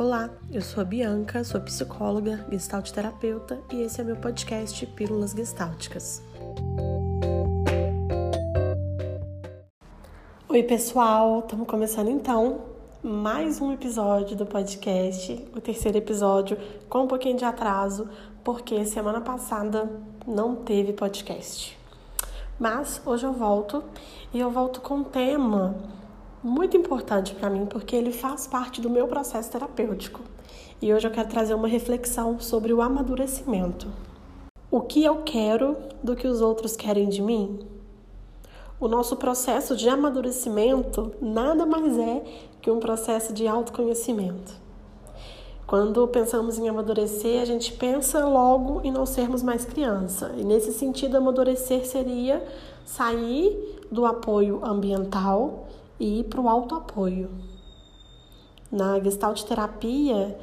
Olá, eu sou a Bianca, sou psicóloga, gestalt terapeuta e esse é meu podcast Pílulas Gestálticas. Oi, pessoal, estamos começando então mais um episódio do podcast, o terceiro episódio com um pouquinho de atraso, porque semana passada não teve podcast. Mas hoje eu volto e eu volto com um tema muito importante para mim porque ele faz parte do meu processo terapêutico. E hoje eu quero trazer uma reflexão sobre o amadurecimento. O que eu quero do que os outros querem de mim? O nosso processo de amadurecimento nada mais é que um processo de autoconhecimento. Quando pensamos em amadurecer, a gente pensa logo em não sermos mais criança. E nesse sentido, amadurecer seria sair do apoio ambiental e para o autoapoio. Na gestalt terapia,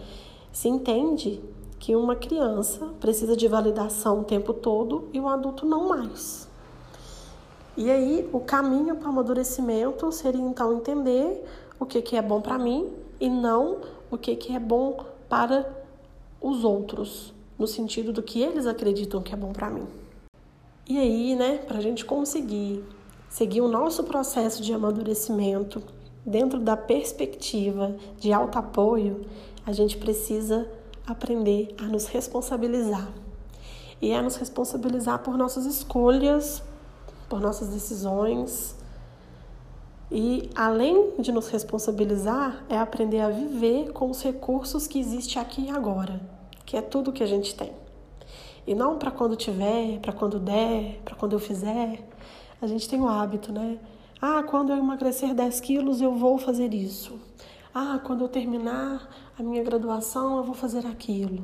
se entende que uma criança precisa de validação o tempo todo e o adulto não mais. E aí, o caminho para o amadurecimento seria então entender o que, que é bom para mim e não o que, que é bom para os outros, no sentido do que eles acreditam que é bom para mim. E aí, né, para a gente conseguir seguir o nosso processo de amadurecimento dentro da perspectiva de alto apoio, a gente precisa aprender a nos responsabilizar. E a nos responsabilizar por nossas escolhas, por nossas decisões. E além de nos responsabilizar, é aprender a viver com os recursos que existe aqui e agora, que é tudo que a gente tem. E não para quando tiver, para quando der, para quando eu fizer, a gente tem o hábito, né? Ah, quando eu emagrecer 10 quilos, eu vou fazer isso. Ah, quando eu terminar a minha graduação, eu vou fazer aquilo.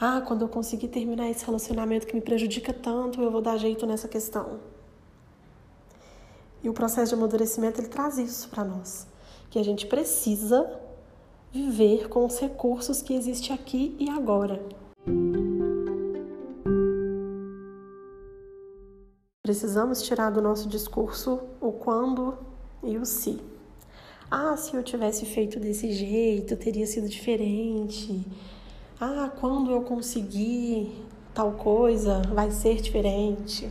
Ah, quando eu conseguir terminar esse relacionamento que me prejudica tanto, eu vou dar jeito nessa questão. E o processo de amadurecimento ele traz isso para nós, que a gente precisa viver com os recursos que existem aqui e agora. Precisamos tirar do nosso discurso o quando e o se. Ah, se eu tivesse feito desse jeito, teria sido diferente. Ah, quando eu conseguir tal coisa, vai ser diferente.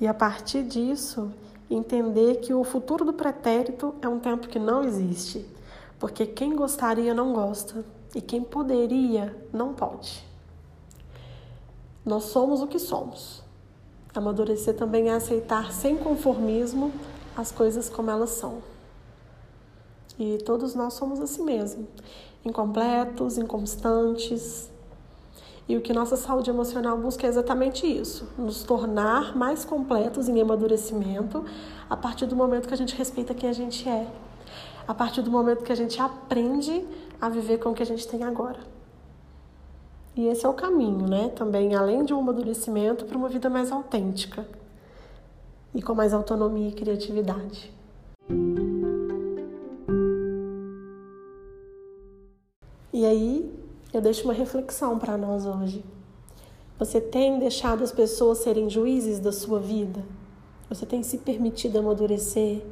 E a partir disso, entender que o futuro do pretérito é um tempo que não existe, porque quem gostaria não gosta e quem poderia não pode. Nós somos o que somos. Amadurecer também é aceitar sem conformismo as coisas como elas são. E todos nós somos assim mesmo, incompletos, inconstantes. E o que nossa saúde emocional busca é exatamente isso: nos tornar mais completos em amadurecimento a partir do momento que a gente respeita quem a gente é, a partir do momento que a gente aprende a viver com o que a gente tem agora. E esse é o caminho, né? Também, além de um amadurecimento, para uma vida mais autêntica e com mais autonomia e criatividade. E aí, eu deixo uma reflexão para nós hoje. Você tem deixado as pessoas serem juízes da sua vida? Você tem se permitido amadurecer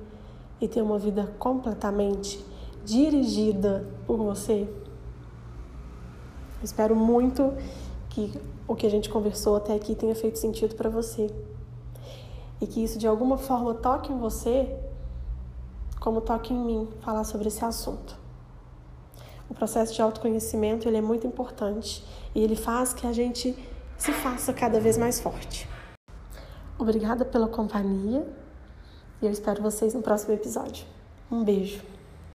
e ter uma vida completamente dirigida por você? Espero muito que o que a gente conversou até aqui tenha feito sentido para você. E que isso de alguma forma toque em você, como toque em mim, falar sobre esse assunto. O processo de autoconhecimento ele é muito importante e ele faz que a gente se faça cada vez mais forte. Obrigada pela companhia e eu espero vocês no próximo episódio. Um beijo.